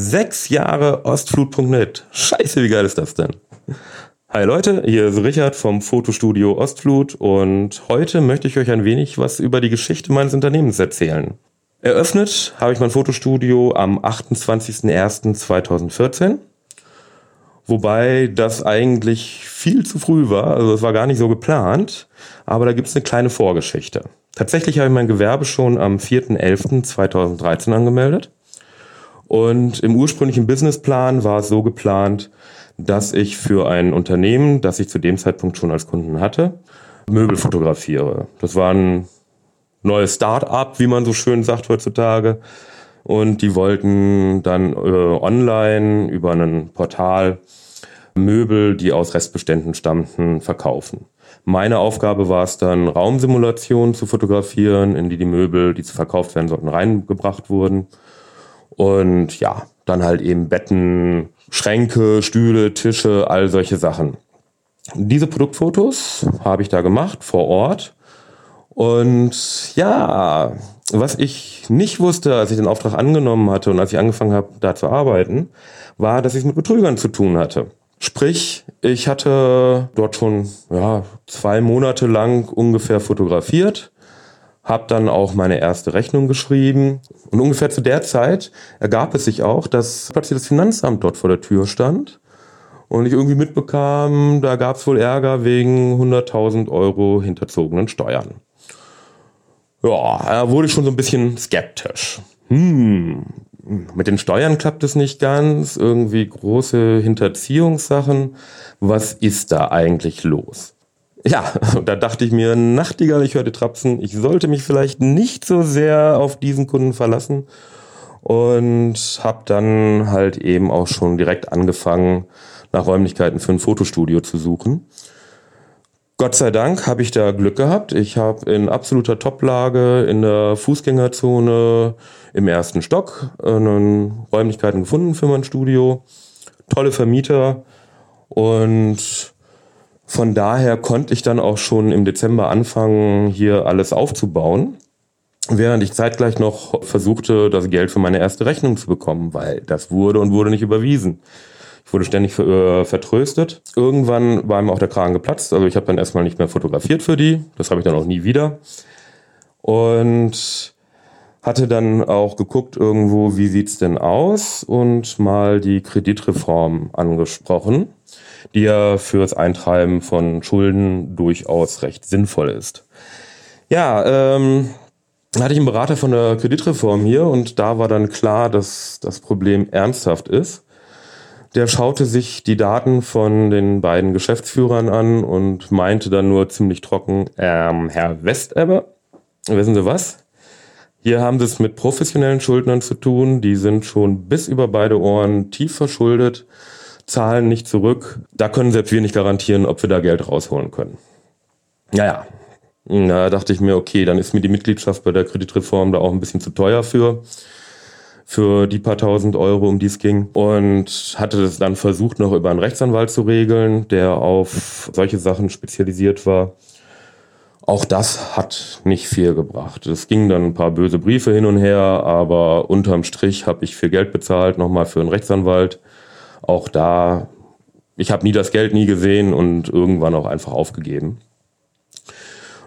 Sechs Jahre Ostflut.net. Scheiße, wie geil ist das denn? Hi Leute, hier ist Richard vom Fotostudio Ostflut und heute möchte ich euch ein wenig was über die Geschichte meines Unternehmens erzählen. Eröffnet habe ich mein Fotostudio am 28.01.2014, wobei das eigentlich viel zu früh war, also es war gar nicht so geplant, aber da gibt es eine kleine Vorgeschichte. Tatsächlich habe ich mein Gewerbe schon am 4.11.2013 angemeldet und im ursprünglichen Businessplan war es so geplant, dass ich für ein Unternehmen, das ich zu dem Zeitpunkt schon als Kunden hatte, Möbel fotografiere. Das war ein neues Start-up, wie man so schön sagt heutzutage. Und die wollten dann äh, online über ein Portal Möbel, die aus Restbeständen stammten, verkaufen. Meine Aufgabe war es dann, Raumsimulationen zu fotografieren, in die die Möbel, die zu verkauft werden sollten, reingebracht wurden und ja, dann halt eben Betten, Schränke, Stühle, Tische, all solche Sachen. Diese Produktfotos habe ich da gemacht vor Ort. Und ja, was ich nicht wusste, als ich den Auftrag angenommen hatte und als ich angefangen habe, da zu arbeiten, war, dass ich es mit Betrügern zu tun hatte. Sprich, ich hatte dort schon ja, zwei Monate lang ungefähr fotografiert habe dann auch meine erste Rechnung geschrieben. Und ungefähr zu der Zeit ergab es sich auch, dass plötzlich das Finanzamt dort vor der Tür stand und ich irgendwie mitbekam, da gab es wohl Ärger wegen 100.000 Euro hinterzogenen Steuern. Ja, da wurde ich schon so ein bisschen skeptisch. Hm, mit den Steuern klappt es nicht ganz, irgendwie große Hinterziehungssachen. Was ist da eigentlich los? Ja, da dachte ich mir, Nachtigall, ich hörte Trapsen, ich sollte mich vielleicht nicht so sehr auf diesen Kunden verlassen und habe dann halt eben auch schon direkt angefangen, nach Räumlichkeiten für ein Fotostudio zu suchen. Gott sei Dank habe ich da Glück gehabt. Ich habe in absoluter Toplage in der Fußgängerzone im ersten Stock einen Räumlichkeiten gefunden für mein Studio. Tolle Vermieter und von daher konnte ich dann auch schon im Dezember anfangen, hier alles aufzubauen. Während ich zeitgleich noch versuchte, das Geld für meine erste Rechnung zu bekommen, weil das wurde und wurde nicht überwiesen. Ich wurde ständig äh, vertröstet. Irgendwann war mir auch der Kragen geplatzt. Also ich habe dann erstmal nicht mehr fotografiert für die. Das habe ich dann auch nie wieder. Und hatte dann auch geguckt irgendwo, wie sieht's denn aus und mal die Kreditreform angesprochen die ja für das Eintreiben von Schulden durchaus recht sinnvoll ist. Ja, ähm, hatte ich einen Berater von der Kreditreform hier und da war dann klar, dass das Problem ernsthaft ist. Der schaute sich die Daten von den beiden Geschäftsführern an und meinte dann nur ziemlich trocken, ähm, Herr Westeber, wissen Sie was? Hier haben Sie es mit professionellen Schuldnern zu tun, die sind schon bis über beide Ohren tief verschuldet zahlen nicht zurück. Da können selbst wir nicht garantieren, ob wir da Geld rausholen können. Naja, da dachte ich mir, okay, dann ist mir die Mitgliedschaft bei der Kreditreform da auch ein bisschen zu teuer für für die paar tausend Euro, um die es ging. Und hatte das dann versucht, noch über einen Rechtsanwalt zu regeln, der auf solche Sachen spezialisiert war. Auch das hat nicht viel gebracht. Es ging dann ein paar böse Briefe hin und her, aber unterm Strich habe ich viel Geld bezahlt, nochmal für einen Rechtsanwalt auch da, ich habe nie das Geld nie gesehen und irgendwann auch einfach aufgegeben.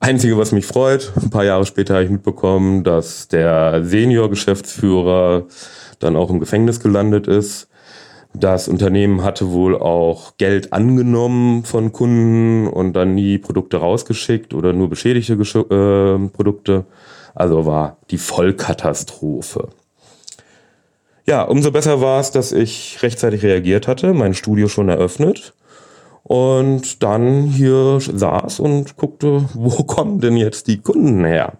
Einzige, was mich freut, ein paar Jahre später habe ich mitbekommen, dass der Senior-Geschäftsführer dann auch im Gefängnis gelandet ist. Das Unternehmen hatte wohl auch Geld angenommen von Kunden und dann nie Produkte rausgeschickt oder nur beschädigte äh, Produkte. Also war die Vollkatastrophe. Ja, umso besser war es, dass ich rechtzeitig reagiert hatte, mein Studio schon eröffnet und dann hier saß und guckte, wo kommen denn jetzt die Kunden her?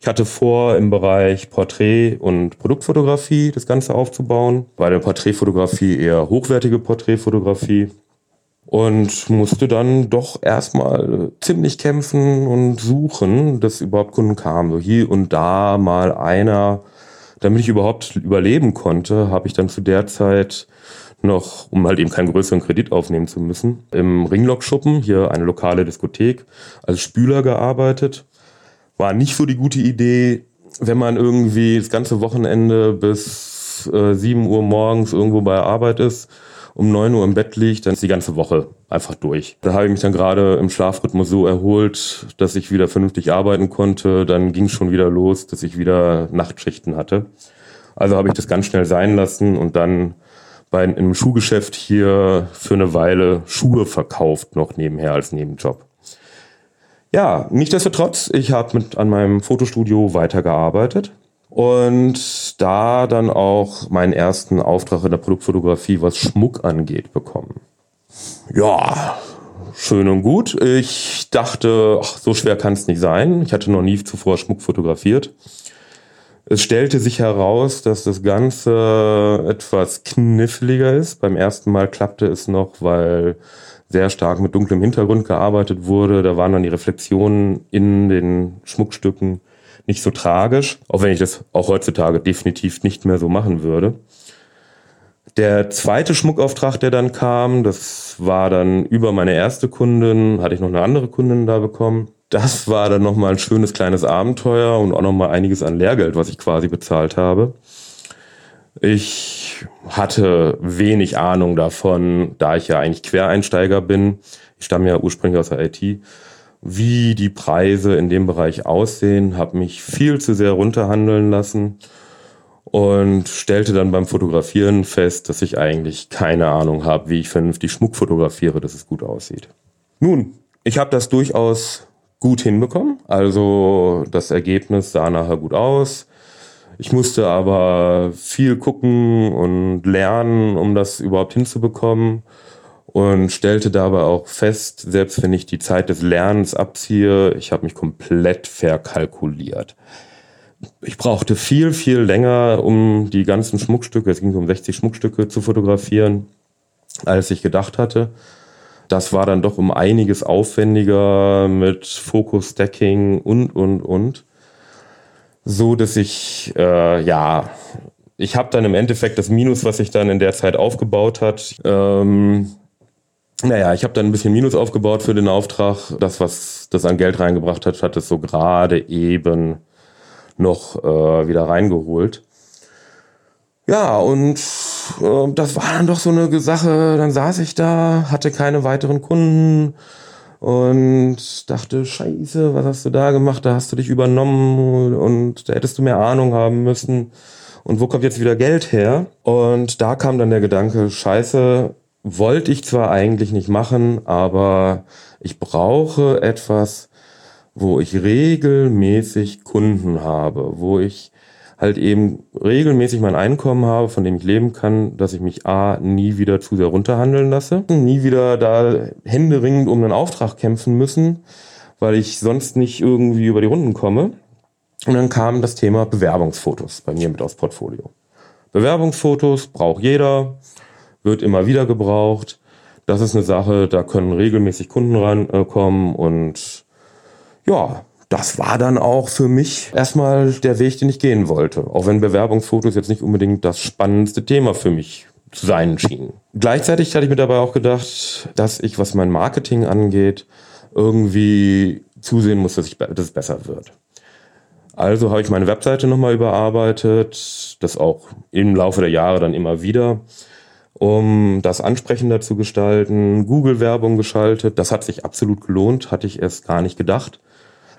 Ich hatte vor, im Bereich Porträt- und Produktfotografie das Ganze aufzubauen. Bei der Porträtfotografie eher hochwertige Porträtfotografie und musste dann doch erstmal ziemlich kämpfen und suchen, dass überhaupt Kunden kamen. So hier und da mal einer damit ich überhaupt überleben konnte, habe ich dann zu der Zeit noch, um halt eben keinen größeren Kredit aufnehmen zu müssen, im Ringlock-Schuppen, hier eine lokale Diskothek, als Spüler gearbeitet. War nicht so die gute Idee, wenn man irgendwie das ganze Wochenende bis äh, 7 Uhr morgens irgendwo bei Arbeit ist, um 9 Uhr im Bett liegt, dann ist die ganze Woche einfach durch. Da habe ich mich dann gerade im Schlafrhythmus so erholt, dass ich wieder vernünftig arbeiten konnte. Dann ging es schon wieder los, dass ich wieder Nachtschichten hatte. Also habe ich das ganz schnell sein lassen und dann bei einem Schuhgeschäft hier für eine Weile Schuhe verkauft, noch nebenher als Nebenjob. Ja, nichtsdestotrotz, ich habe mit an meinem Fotostudio weitergearbeitet und da dann auch meinen ersten Auftrag in der Produktfotografie, was Schmuck angeht, bekommen. Ja, schön und gut. Ich dachte, ach, so schwer kann es nicht sein. Ich hatte noch nie zuvor Schmuck fotografiert. Es stellte sich heraus, dass das Ganze etwas kniffliger ist. Beim ersten Mal klappte es noch, weil sehr stark mit dunklem Hintergrund gearbeitet wurde. Da waren dann die Reflexionen in den Schmuckstücken nicht so tragisch, auch wenn ich das auch heutzutage definitiv nicht mehr so machen würde. Der zweite Schmuckauftrag, der dann kam, das war dann über meine erste Kundin, hatte ich noch eine andere Kundin da bekommen. Das war dann nochmal ein schönes kleines Abenteuer und auch nochmal einiges an Lehrgeld, was ich quasi bezahlt habe. Ich hatte wenig Ahnung davon, da ich ja eigentlich Quereinsteiger bin. Ich stamme ja ursprünglich aus der IT. Wie die Preise in dem Bereich aussehen, habe mich viel zu sehr runterhandeln lassen und stellte dann beim Fotografieren fest, dass ich eigentlich keine Ahnung habe, wie ich vernünftig Schmuck fotografiere, dass es gut aussieht. Nun, ich habe das durchaus gut hinbekommen. Also das Ergebnis sah nachher gut aus. Ich musste aber viel gucken und lernen, um das überhaupt hinzubekommen und stellte dabei auch fest, selbst wenn ich die Zeit des Lernens abziehe, ich habe mich komplett verkalkuliert. Ich brauchte viel, viel länger, um die ganzen Schmuckstücke, es ging um 60 Schmuckstücke zu fotografieren, als ich gedacht hatte. Das war dann doch um einiges aufwendiger mit Fokus-Stacking und, und, und so, dass ich, äh, ja, ich habe dann im Endeffekt das Minus, was sich dann in der Zeit aufgebaut hat, ähm, naja, ich habe dann ein bisschen Minus aufgebaut für den Auftrag. Das, was das an Geld reingebracht hat, hat es so gerade eben noch äh, wieder reingeholt. Ja, und äh, das war dann doch so eine Sache. Dann saß ich da, hatte keine weiteren Kunden und dachte, scheiße, was hast du da gemacht? Da hast du dich übernommen und da hättest du mehr Ahnung haben müssen. Und wo kommt jetzt wieder Geld her? Und da kam dann der Gedanke, scheiße, wollte ich zwar eigentlich nicht machen, aber ich brauche etwas, wo ich regelmäßig Kunden habe, wo ich halt eben regelmäßig mein Einkommen habe, von dem ich leben kann, dass ich mich A, nie wieder zu sehr runterhandeln lasse, nie wieder da händeringend um einen Auftrag kämpfen müssen, weil ich sonst nicht irgendwie über die Runden komme. Und dann kam das Thema Bewerbungsfotos bei mir mit aufs Portfolio. Bewerbungsfotos braucht jeder, wird immer wieder gebraucht. Das ist eine Sache, da können regelmäßig Kunden rankommen und ja, das war dann auch für mich erstmal der Weg, den ich gehen wollte. Auch wenn Bewerbungsfotos jetzt nicht unbedingt das spannendste Thema für mich zu sein schien. Gleichzeitig hatte ich mir dabei auch gedacht, dass ich, was mein Marketing angeht, irgendwie zusehen muss, dass, ich, dass es besser wird. Also habe ich meine Webseite nochmal überarbeitet, das auch im Laufe der Jahre dann immer wieder, um das ansprechender zu gestalten, Google-Werbung geschaltet. Das hat sich absolut gelohnt, hatte ich erst gar nicht gedacht.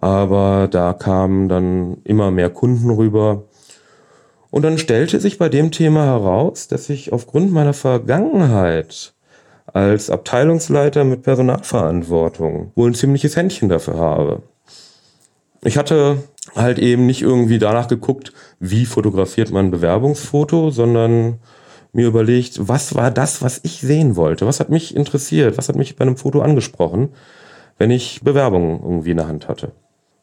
Aber da kamen dann immer mehr Kunden rüber. Und dann stellte sich bei dem Thema heraus, dass ich aufgrund meiner Vergangenheit als Abteilungsleiter mit Personalverantwortung wohl ein ziemliches Händchen dafür habe. Ich hatte halt eben nicht irgendwie danach geguckt, wie fotografiert man ein Bewerbungsfoto, sondern mir überlegt, was war das, was ich sehen wollte? Was hat mich interessiert? Was hat mich bei einem Foto angesprochen, wenn ich Bewerbungen irgendwie in der Hand hatte?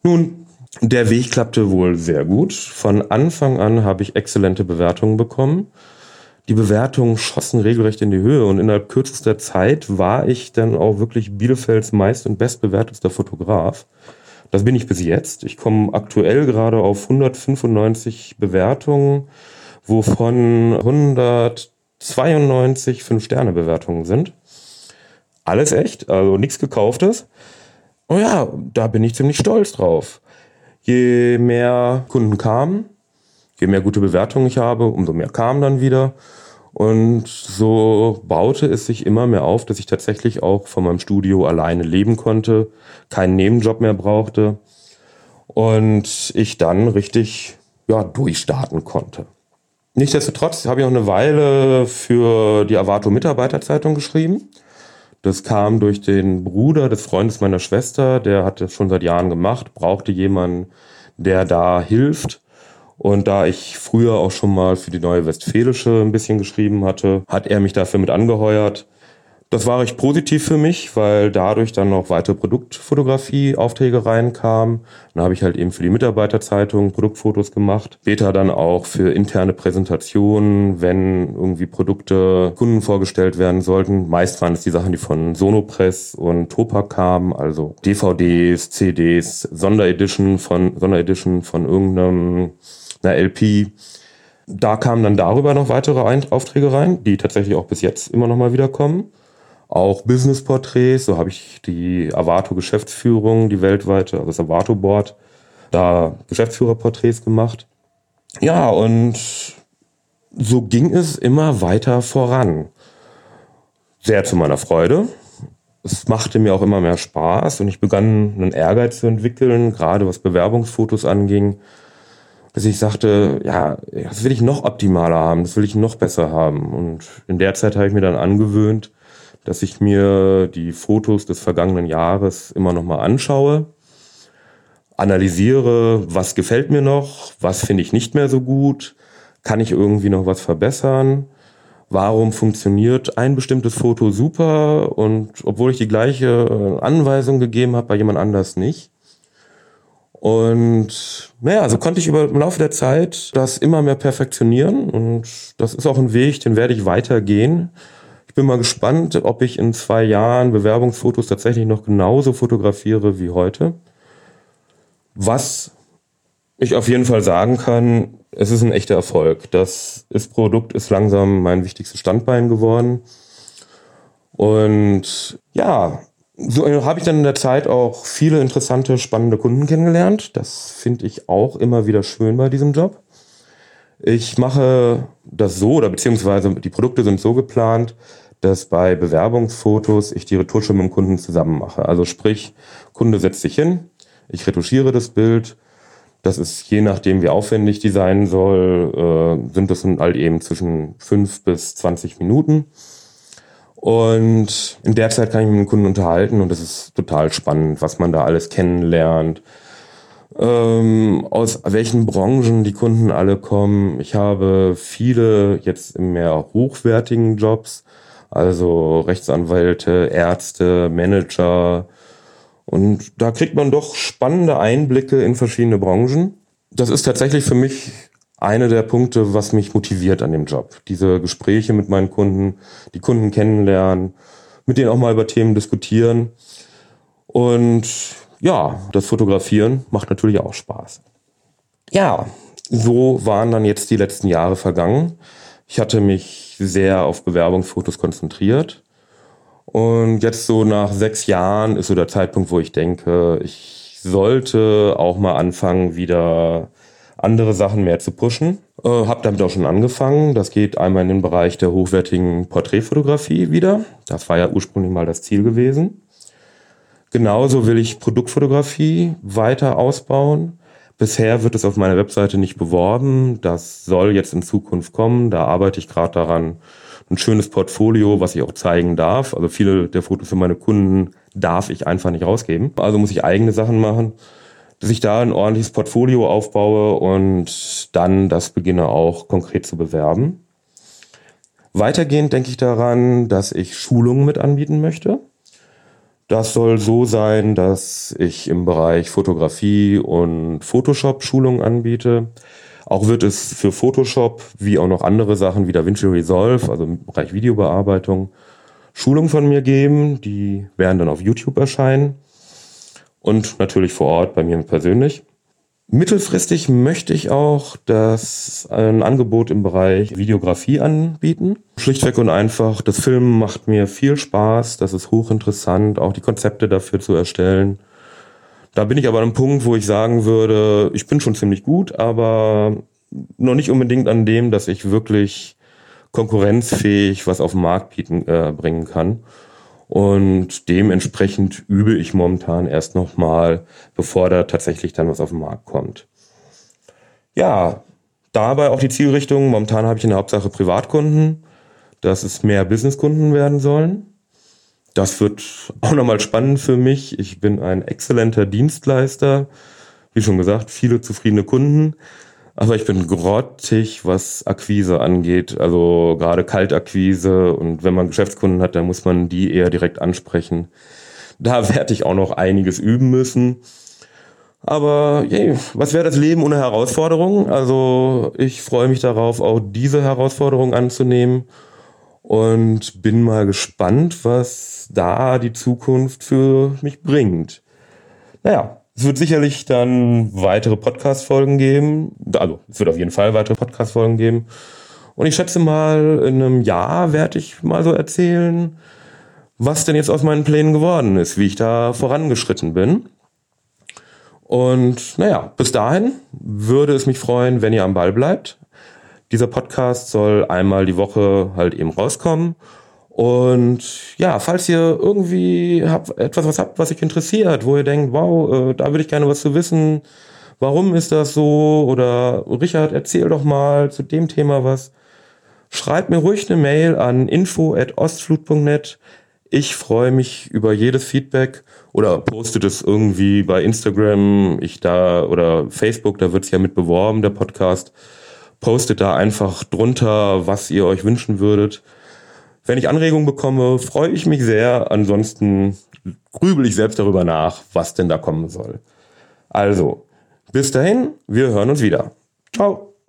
Nun, der Weg klappte wohl sehr gut. Von Anfang an habe ich exzellente Bewertungen bekommen. Die Bewertungen schossen regelrecht in die Höhe und innerhalb kürzester Zeit war ich dann auch wirklich Bielefelds meist und bestbewertetster Fotograf. Das bin ich bis jetzt. Ich komme aktuell gerade auf 195 Bewertungen, wovon 192 5-Sterne-Bewertungen sind. Alles echt, also nichts gekauftes. Oh ja, da bin ich ziemlich stolz drauf. Je mehr Kunden kamen, Je mehr gute Bewertungen ich habe, umso mehr kamen dann wieder. Und so baute es sich immer mehr auf, dass ich tatsächlich auch von meinem Studio alleine leben konnte, keinen Nebenjob mehr brauchte und ich dann richtig ja, durchstarten konnte. Nichtsdestotrotz habe ich auch eine Weile für die Avato Mitarbeiterzeitung geschrieben. Das kam durch den Bruder des Freundes meiner Schwester, der hat das schon seit Jahren gemacht, brauchte jemanden, der da hilft. Und da ich früher auch schon mal für die Neue Westfälische ein bisschen geschrieben hatte, hat er mich dafür mit angeheuert. Das war recht positiv für mich, weil dadurch dann noch weitere Produktfotografie-Aufträge reinkamen. Dann habe ich halt eben für die Mitarbeiterzeitung Produktfotos gemacht. Später dann auch für interne Präsentationen, wenn irgendwie Produkte Kunden vorgestellt werden sollten. Meist waren es die Sachen, die von Sonopress und Topak kamen, also DVDs, CDs, Sonderedition von, Sonderedition von irgendeinem einer LP. Da kamen dann darüber noch weitere Aufträge rein, die tatsächlich auch bis jetzt immer noch mal wieder kommen. Auch Business-Porträts, so habe ich die Avato-Geschäftsführung, die weltweite, also das Avato-Board, da Geschäftsführerporträts gemacht. Ja, und so ging es immer weiter voran. Sehr zu meiner Freude. Es machte mir auch immer mehr Spaß und ich begann einen Ehrgeiz zu entwickeln, gerade was Bewerbungsfotos anging dass ich sagte, ja, das will ich noch optimaler haben, das will ich noch besser haben. Und in der Zeit habe ich mir dann angewöhnt, dass ich mir die Fotos des vergangenen Jahres immer noch mal anschaue, analysiere, was gefällt mir noch, was finde ich nicht mehr so gut, kann ich irgendwie noch was verbessern, warum funktioniert ein bestimmtes Foto super und obwohl ich die gleiche äh, Anweisung gegeben habe, bei jemand anders nicht. Und naja, also konnte ich über im Laufe der Zeit das immer mehr perfektionieren und das ist auch ein Weg, den werde ich weitergehen. Bin mal gespannt, ob ich in zwei Jahren Bewerbungsfotos tatsächlich noch genauso fotografiere wie heute. Was ich auf jeden Fall sagen kann, es ist ein echter Erfolg. Das ist Produkt ist langsam mein wichtigstes Standbein geworden. Und ja, so habe ich dann in der Zeit auch viele interessante, spannende Kunden kennengelernt. Das finde ich auch immer wieder schön bei diesem Job. Ich mache das so, oder beziehungsweise die Produkte sind so geplant, dass bei Bewerbungsfotos ich die Retusche mit dem Kunden zusammen mache. Also sprich, Kunde setzt sich hin, ich retuschiere das Bild. Das ist je nachdem, wie aufwendig die sein soll, äh, sind das halt eben zwischen fünf bis zwanzig Minuten. Und in der Zeit kann ich mit dem Kunden unterhalten und das ist total spannend, was man da alles kennenlernt. Ähm, aus welchen Branchen die Kunden alle kommen. Ich habe viele jetzt in mehr hochwertigen Jobs, also Rechtsanwälte, Ärzte, Manager. Und da kriegt man doch spannende Einblicke in verschiedene Branchen. Das ist tatsächlich für mich eine der Punkte, was mich motiviert an dem Job. Diese Gespräche mit meinen Kunden, die Kunden kennenlernen, mit denen auch mal über Themen diskutieren. Und ja, das Fotografieren macht natürlich auch Spaß. Ja, so waren dann jetzt die letzten Jahre vergangen. Ich hatte mich sehr auf Bewerbungsfotos konzentriert. Und jetzt so nach sechs Jahren ist so der Zeitpunkt, wo ich denke, ich sollte auch mal anfangen, wieder andere Sachen mehr zu pushen. Äh, habe damit auch schon angefangen. Das geht einmal in den Bereich der hochwertigen Porträtfotografie wieder. Das war ja ursprünglich mal das Ziel gewesen. Genauso will ich Produktfotografie weiter ausbauen. Bisher wird es auf meiner Webseite nicht beworben. Das soll jetzt in Zukunft kommen. Da arbeite ich gerade daran. Ein schönes Portfolio, was ich auch zeigen darf. Also viele der Fotos für meine Kunden darf ich einfach nicht rausgeben. Also muss ich eigene Sachen machen dass ich da ein ordentliches Portfolio aufbaue und dann das beginne auch konkret zu bewerben. Weitergehend denke ich daran, dass ich Schulungen mit anbieten möchte. Das soll so sein, dass ich im Bereich Fotografie und Photoshop Schulungen anbiete. Auch wird es für Photoshop wie auch noch andere Sachen wie DaVinci Resolve, also im Bereich Videobearbeitung, Schulungen von mir geben. Die werden dann auf YouTube erscheinen und natürlich vor Ort bei mir persönlich. Mittelfristig möchte ich auch das ein Angebot im Bereich Videografie anbieten. Schlichtweg und einfach, das Filmen macht mir viel Spaß, das ist hochinteressant, auch die Konzepte dafür zu erstellen. Da bin ich aber an einem Punkt, wo ich sagen würde, ich bin schon ziemlich gut, aber noch nicht unbedingt an dem, dass ich wirklich konkurrenzfähig was auf den Markt bieten, äh, bringen kann. Und dementsprechend übe ich momentan erst nochmal, bevor da tatsächlich dann was auf den Markt kommt. Ja, dabei auch die Zielrichtung. Momentan habe ich in der Hauptsache Privatkunden, dass es mehr Businesskunden werden sollen. Das wird auch nochmal spannend für mich. Ich bin ein exzellenter Dienstleister. Wie schon gesagt, viele zufriedene Kunden. Aber ich bin grottig, was Akquise angeht. Also gerade Kaltakquise. Und wenn man Geschäftskunden hat, dann muss man die eher direkt ansprechen. Da werde ich auch noch einiges üben müssen. Aber yeah, was wäre das Leben ohne Herausforderungen? Also ich freue mich darauf, auch diese Herausforderung anzunehmen und bin mal gespannt, was da die Zukunft für mich bringt. Naja, es wird sicherlich dann weitere Podcast-Folgen geben. Also es wird auf jeden Fall weitere Podcast-Folgen geben. Und ich schätze mal, in einem Jahr werde ich mal so erzählen, was denn jetzt aus meinen Plänen geworden ist, wie ich da vorangeschritten bin. Und naja, bis dahin würde es mich freuen, wenn ihr am Ball bleibt. Dieser Podcast soll einmal die Woche halt eben rauskommen. Und ja, falls ihr irgendwie habt, etwas was habt, was euch interessiert, wo ihr denkt, wow, äh, da würde ich gerne was zu wissen, warum ist das so? Oder Richard, erzähl doch mal zu dem Thema was. Schreibt mir ruhig eine Mail an info@ostflut.net. Ich freue mich über jedes Feedback oder postet es irgendwie bei Instagram, ich da oder Facebook, da wird es ja mit beworben, der Podcast. Postet da einfach drunter, was ihr euch wünschen würdet. Wenn ich Anregungen bekomme, freue ich mich sehr. Ansonsten grübel ich selbst darüber nach, was denn da kommen soll. Also, bis dahin, wir hören uns wieder. Ciao.